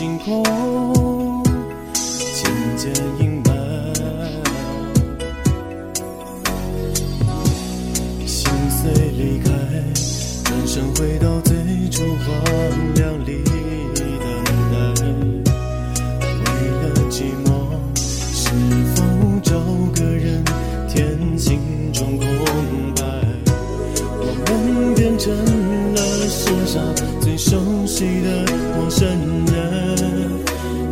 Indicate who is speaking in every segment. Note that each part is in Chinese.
Speaker 1: 星空渐渐阴霾心碎离开转身回到最初荒凉里等待为了寂寞是否找个人填心中空白？我们变成了世上最熟悉的陌生人，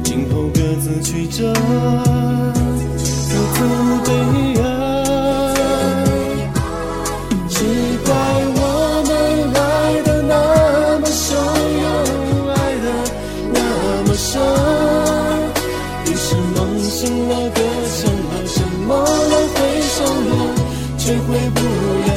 Speaker 1: 今后各自曲折，各自悲哀。只怪我们爱得那么汹涌，爱得那么深，于是梦醒了，歌成了，沉默了，会伤人，却回不了。